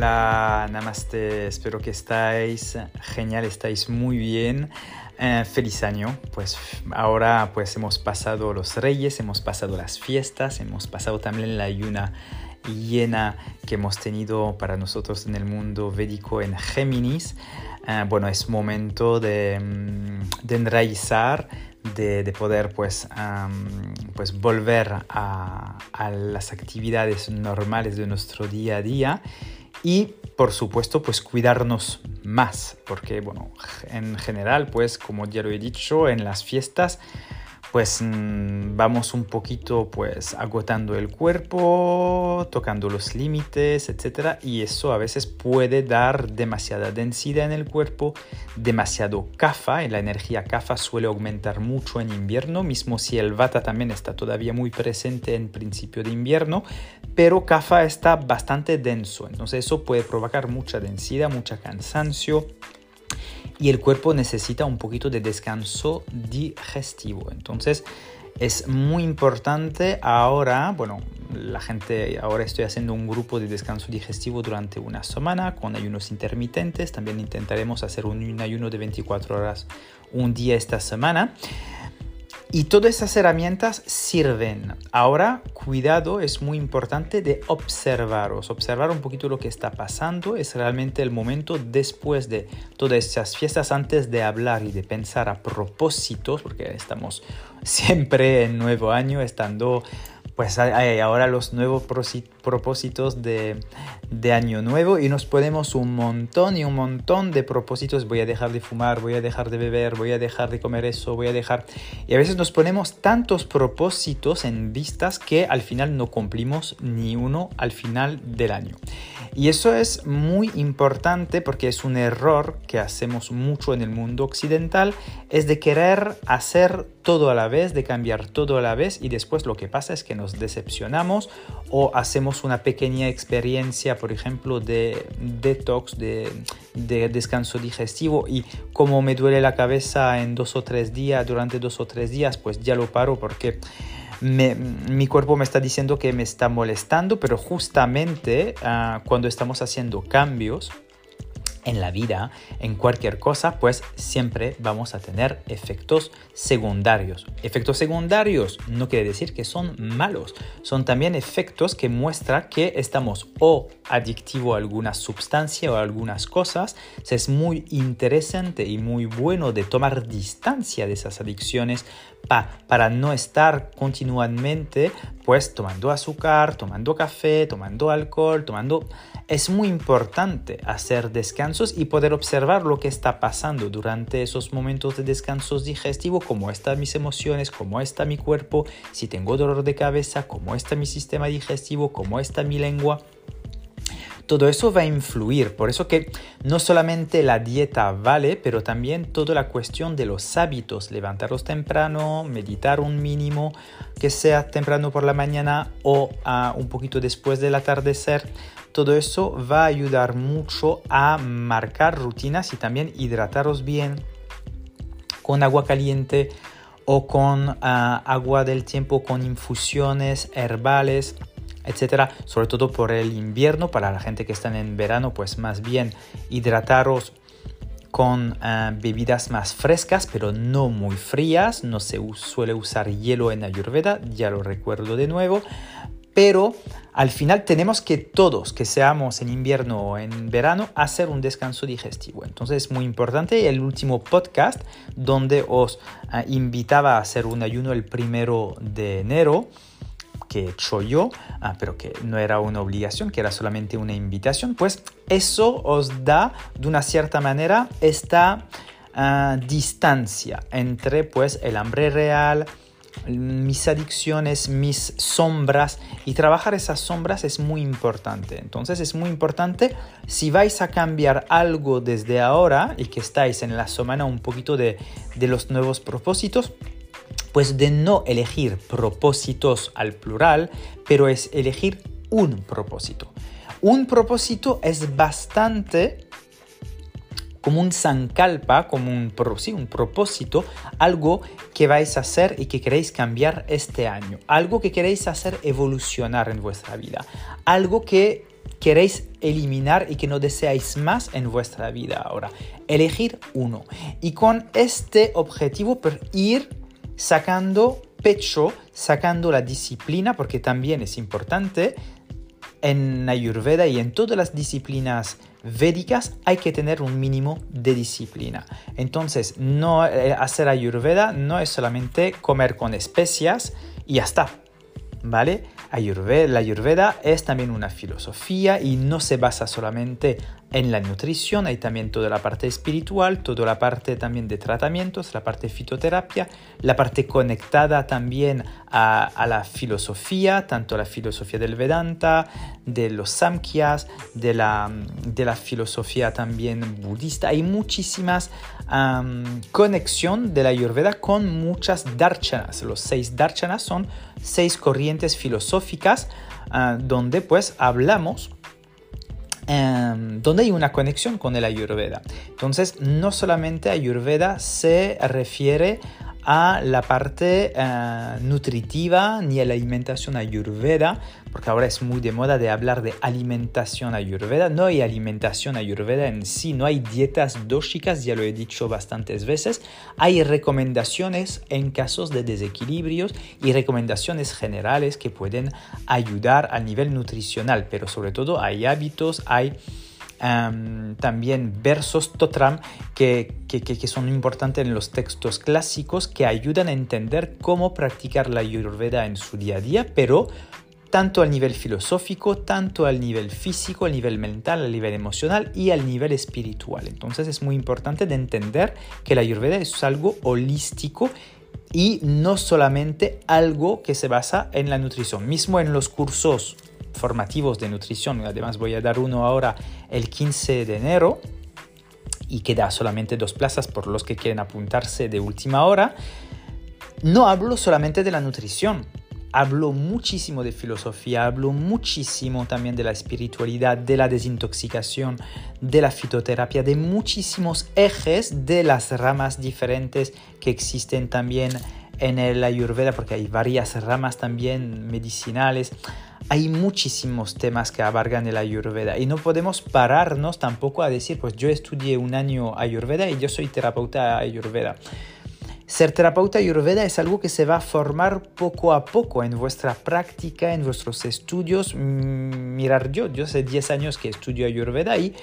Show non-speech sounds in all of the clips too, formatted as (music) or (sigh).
Hola, namaste, espero que estáis genial, estáis muy bien. Eh, feliz año, pues ahora pues hemos pasado los reyes, hemos pasado las fiestas, hemos pasado también la ayuna llena que hemos tenido para nosotros en el mundo védico en Géminis. Eh, bueno, es momento de, mm, de enraizar, de, de, poder pues, um, pues volver a, a las actividades normales de nuestro día a día y por supuesto pues cuidarnos más porque bueno en general pues como ya lo he dicho en las fiestas pues mm, vamos un poquito pues agotando el cuerpo, tocando los límites, etc. Y eso a veces puede dar demasiada densidad en el cuerpo, demasiado kafa, la energía kafa suele aumentar mucho en invierno, mismo si el vata también está todavía muy presente en principio de invierno, pero kafa está bastante denso, entonces eso puede provocar mucha densidad, mucho cansancio, y el cuerpo necesita un poquito de descanso digestivo. Entonces es muy importante ahora, bueno, la gente, ahora estoy haciendo un grupo de descanso digestivo durante una semana con ayunos intermitentes. También intentaremos hacer un ayuno de 24 horas un día esta semana. Y todas esas herramientas sirven. Ahora, cuidado, es muy importante de observaros, observar un poquito lo que está pasando. Es realmente el momento después de todas esas fiestas, antes de hablar y de pensar a propósitos, porque estamos siempre en nuevo año, estando pues ahora los nuevos propósitos de, de, año nuevo y nos ponemos un montón y un montón de propósitos. Voy a dejar de fumar, voy a dejar de beber, voy a dejar de comer eso, voy a dejar... Y a veces nos ponemos tantos propósitos en vistas que al final no cumplimos ni uno al final del año. Y eso es muy importante porque es un error que hacemos mucho en el mundo occidental, es de querer hacer todo a la vez, de cambiar todo a la vez y después lo que pasa es que nos decepcionamos o hacemos una pequeña experiencia, por ejemplo, de detox, de, de descanso digestivo y como me duele la cabeza en dos o tres días, durante dos o tres días, pues ya lo paro porque mi cuerpo me está diciendo que me está molestando, pero justamente uh, cuando estamos haciendo cambios, en la vida, en cualquier cosa, pues siempre vamos a tener efectos secundarios. Efectos secundarios no quiere decir que son malos, son también efectos que muestran que estamos o adictivo a alguna sustancia o a algunas cosas. Es muy interesante y muy bueno de tomar distancia de esas adicciones para no estar continuamente pues tomando azúcar, tomando café, tomando alcohol, tomando... Es muy importante hacer descansos y poder observar lo que está pasando durante esos momentos de descansos digestivos, cómo están mis emociones, cómo está mi cuerpo, si tengo dolor de cabeza, cómo está mi sistema digestivo, cómo está mi lengua todo eso va a influir. Por eso que no solamente la dieta vale, pero también toda la cuestión de los hábitos. Levantaros temprano, meditar un mínimo, que sea temprano por la mañana o uh, un poquito después del atardecer. Todo eso va a ayudar mucho a marcar rutinas y también hidrataros bien con agua caliente o con uh, agua del tiempo, con infusiones herbales etcétera, sobre todo por el invierno, para la gente que está en verano, pues más bien hidrataros con uh, bebidas más frescas, pero no muy frías, no se suele usar hielo en Ayurveda, ya lo recuerdo de nuevo, pero al final tenemos que todos, que seamos en invierno o en verano, hacer un descanso digestivo. Entonces es muy importante. El último podcast donde os uh, invitaba a hacer un ayuno el primero de enero, que he hecho yo, ah, pero que no era una obligación, que era solamente una invitación, pues eso os da de una cierta manera esta ah, distancia entre pues el hambre real, mis adicciones, mis sombras y trabajar esas sombras es muy importante. Entonces es muy importante si vais a cambiar algo desde ahora y que estáis en la semana un poquito de, de los nuevos propósitos, pues de no elegir propósitos al plural, pero es elegir un propósito. Un propósito es bastante como un sankalpa, como un, sí, un propósito, algo que vais a hacer y que queréis cambiar este año, algo que queréis hacer evolucionar en vuestra vida, algo que queréis eliminar y que no deseáis más en vuestra vida ahora. Elegir uno. Y con este objetivo, ir sacando pecho, sacando la disciplina, porque también es importante en Ayurveda y en todas las disciplinas védicas hay que tener un mínimo de disciplina. Entonces, no eh, hacer Ayurveda no es solamente comer con especias y ya está. ¿Vale? Ayurveda, la Ayurveda es también una filosofía y no se basa solamente en la nutrición, hay también toda la parte espiritual, toda la parte también de tratamientos, la parte fitoterapia, la parte conectada también a, la filosofía, tanto la filosofía del Vedanta, de los Samkhyas, de la, de la filosofía también budista. Hay muchísimas um, conexión de la Ayurveda con muchas darshanas. Los seis darshanas son seis corrientes filosóficas ah, donde pues hablamos Em, donde hay una conexión con el Ayurveda. Entonces, no solamente Ayurveda se refiere a la parte eh, nutritiva ni a la alimentación ayurveda, porque ahora es muy de moda de hablar de alimentación ayurveda. No hay alimentación ayurveda en sí, no hay dietas dóxicas, ya lo he dicho bastantes veces. Hay recomendaciones en casos de desequilibrios y recomendaciones generales que pueden ayudar a nivel nutricional, pero sobre todo hay hábitos, hay también versos totram que, que, son importantes en los textos clásicos que ayudan a entender cómo practicar la ayurveda en su día a día, pero tanto al nivel filosófico, tanto al nivel físico, al nivel mental, al nivel emocional y al nivel espiritual. Entonces es muy importante de entender que la ayurveda es algo holístico y no solamente algo que se basa en la nutrición. Mismo en los cursos formativos de nutrición. Además voy a dar uno ahora el 15 de enero y queda solamente dos plazas por los que quieren apuntarse de última hora. No hablo solamente de la nutrición, hablo muchísimo de filosofía, hablo muchísimo también de la espiritualidad, de la desintoxicación, de la fitoterapia, de muchísimos ejes de las ramas diferentes que existen también en el ayurveda, porque hay varias ramas también medicinales hay muchísimos temas que abarcan el ayurveda y no podemos pararnos tampoco a decir, pues yo estudié un año ayurveda y yo soy terapeuta ayurveda. Ser terapeuta ayurveda es algo que se va a formar poco a poco en vuestra práctica, en vuestros estudios. Mm, mirar yo, yo hace 10 años que estudio ayurveda y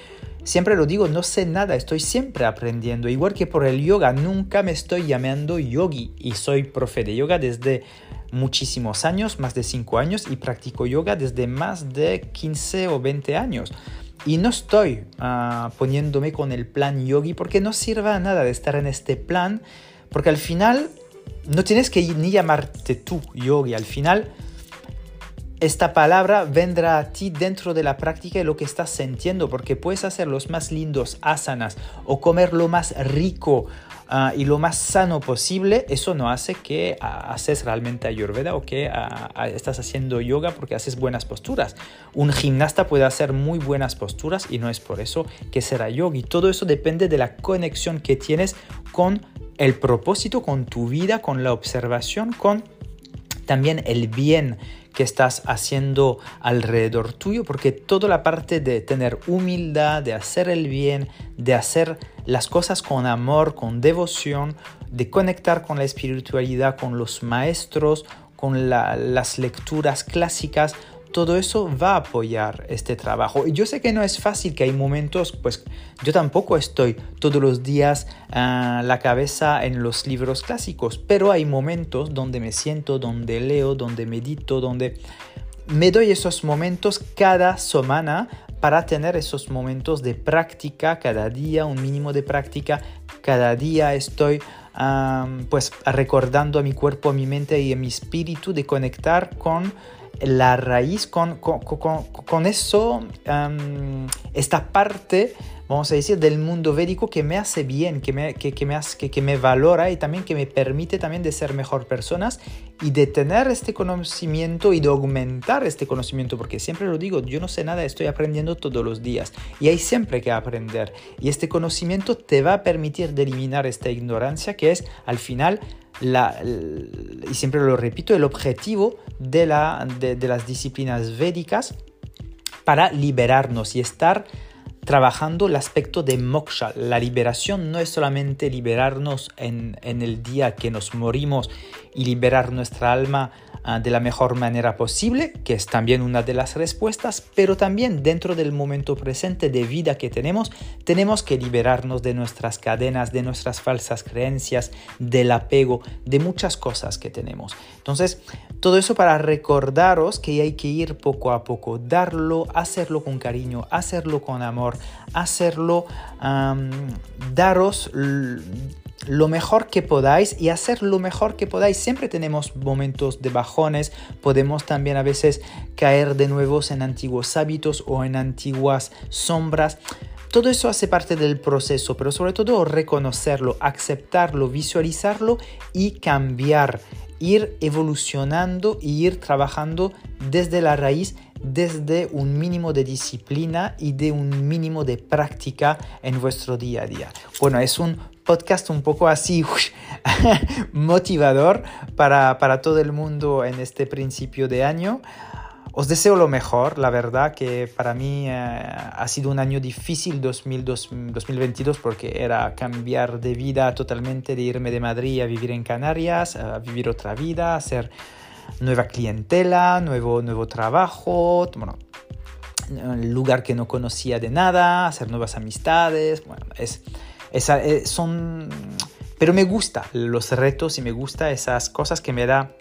siempre lo digo, no sé nada, estoy siempre aprendiendo. Igual que por el yoga, nunca me estoy llamando yogi y soy profe de yoga desde muchísimos años, más de 5 años, y practico yoga desde más de 15 o 20 años. Y no estoy ah, poniéndome con el plan yogi porque no sirva nada de estar en este plan, porque al final no tienes que ni llamarte tú yogi, al final esta palabra vendrá a ti dentro de la práctica y lo que estás sintiendo, porque puedes hacer los más lindos asanas o comer lo más rico Ah, y lo más sano posible, eso no hace que ah, haces realmente ayurveda o que ah, estás haciendo yoga porque haces buenas posturas. Un gimnasta puede hacer muy buenas posturas y no es por eso que será yogi. Todo eso depende de la conexión que tienes con el propósito, con tu vida, con la observación, con también el bien que estás haciendo alrededor tuyo, porque toda la parte de tener humildad, de hacer el bien, de hacer las cosas con amor, con devoción, de conectar con la espiritualidad, con los maestros, con las lecturas clásicas, todo eso va a apoyar este trabajo. Y yo sé que no es fácil, que hay momentos, pues yo tampoco estoy todos los días ah, la cabeza en los libros clásicos, pero hay momentos donde me siento, donde leo, donde medito, donde me doy esos momentos cada semana para tener esos momentos de práctica cada día, un mínimo de práctica. Cada día estoy pues recordando a mi cuerpo, a mi mente y a mi espíritu de conectar con la raíz, con, con, con, eso, esta parte, vamos a decir, del mundo védico que me hace bien, que me, que, que me, hace, que, me valora y también que me permite también de ser mejor personas y de tener este conocimiento y de aumentar este conocimiento, porque siempre lo digo, yo no sé nada, estoy aprendiendo todos los días y hay siempre que aprender. Y este conocimiento te va a permitir de eliminar esta ignorancia que es al final y siempre lo repito, el objetivo de, la, de, las disciplinas védicas para liberarnos y estar trabajando el aspecto de moksha. La liberación no es solamente liberarnos en, en el día que nos morimos y liberar nuestra alma Ah, de la mejor manera posible, que es también una de las respuestas, pero también dentro del momento presente de vida que tenemos, tenemos que liberarnos de nuestras cadenas, de nuestras falsas creencias, del apego, de muchas cosas que tenemos. Entonces, todo eso para recordaros que hay que ir poco a poco, darlo, hacerlo con cariño, hacerlo con amor, hacerlo, daros lo mejor que podáis y hacer lo mejor que podáis. Siempre tenemos momentos de bajones, podemos también a veces caer de nuevo en antiguos hábitos o en antiguas sombras. Todo eso hace parte del proceso, pero sobre todo reconocerlo, aceptarlo, visualizarlo y cambiar, ir evolucionando y ir trabajando desde la raíz desde un mínimo de disciplina y de un mínimo de práctica en vuestro día a día. Bueno, es un podcast un poco así (laughs) motivador para, para, todo el mundo en este principio de año. Os deseo lo mejor, la verdad que para mí eh, ha sido un año difícil 2022 porque era cambiar de vida totalmente, de irme de Madrid a vivir en Canarias, a vivir otra vida, hacer nueva clientela, nuevo, nuevo trabajo, bueno, lugar que no conocía de nada, hacer nuevas amistades, bueno, es eh, son... Pero me gusta los retos y me gusta esas cosas que me da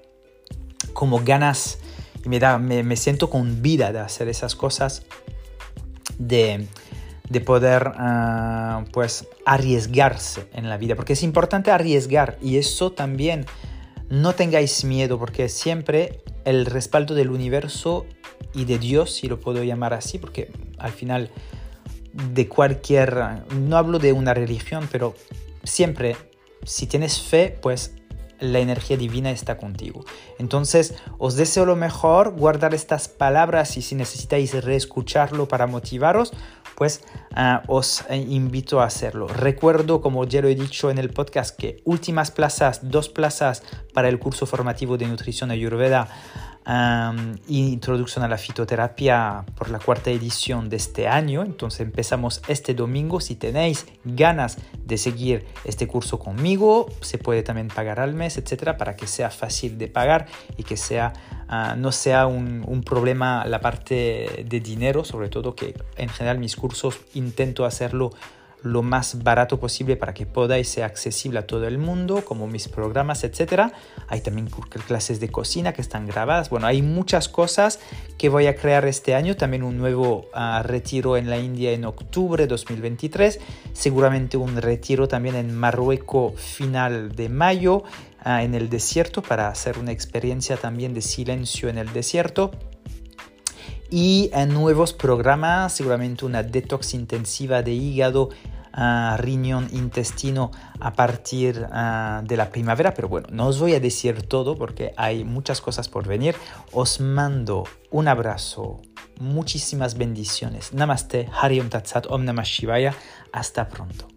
como ganas y me, da, me, siento con vida de hacer esas cosas, de, de poder ah, pues arriesgarse en la vida, porque es importante arriesgar y eso también no tengáis miedo porque siempre el respaldo del universo y de Dios, si lo puedo llamar así, porque al final de cualquier, no hablo de una religión, pero siempre, si tienes fe, pues la energía divina está contigo. Entonces, os deseo lo mejor, guardar estas palabras y si necesitáis reescucharlo para motivaros, pues ah, os invito a hacerlo. Recuerdo, como ya lo he dicho en el podcast, que últimas plazas, dos plazas para el curso formativo de nutrición ayurveda introducción a la fitoterapia por la cuarta edición de este año. Entonces empezamos este domingo. Si tenéis ganas de seguir este curso conmigo, se puede también pagar al mes, etcétera, para que sea fácil de pagar y que sea, ah, no sea un, un problema la parte de dinero, sobre todo que en general mis cursos intento hacerlo lo más barato posible para que podáis ser accesible a todo el mundo, como mis programas, etc. Hay también clases de cocina que están grabadas. Bueno, hay muchas cosas que voy a crear este año. También un nuevo ah, retiro en la India en octubre de 2023. Seguramente un retiro también en Marruecos final de mayo ah, en el desierto para hacer una experiencia también de silencio en el desierto y en nuevos programas, seguramente una detox intensiva de hígado, uh, riñón, intestino a partir uh, de la primavera, pero bueno, no os voy a decir todo porque hay muchas cosas por venir. Os mando un abrazo, muchísimas bendiciones. Namaste, Hariom Tatsat, Om Namah Shivaya. Hasta pronto.